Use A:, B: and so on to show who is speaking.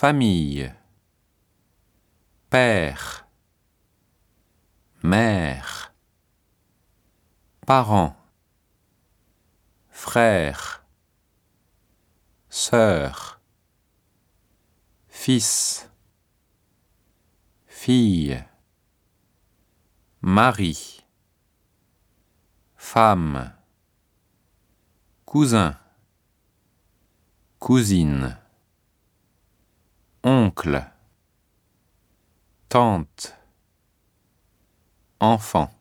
A: famille, père, mère, parents, frère, sœur, fils, fille, mari, femme, cousin, cousine, oncle, tante, enfant.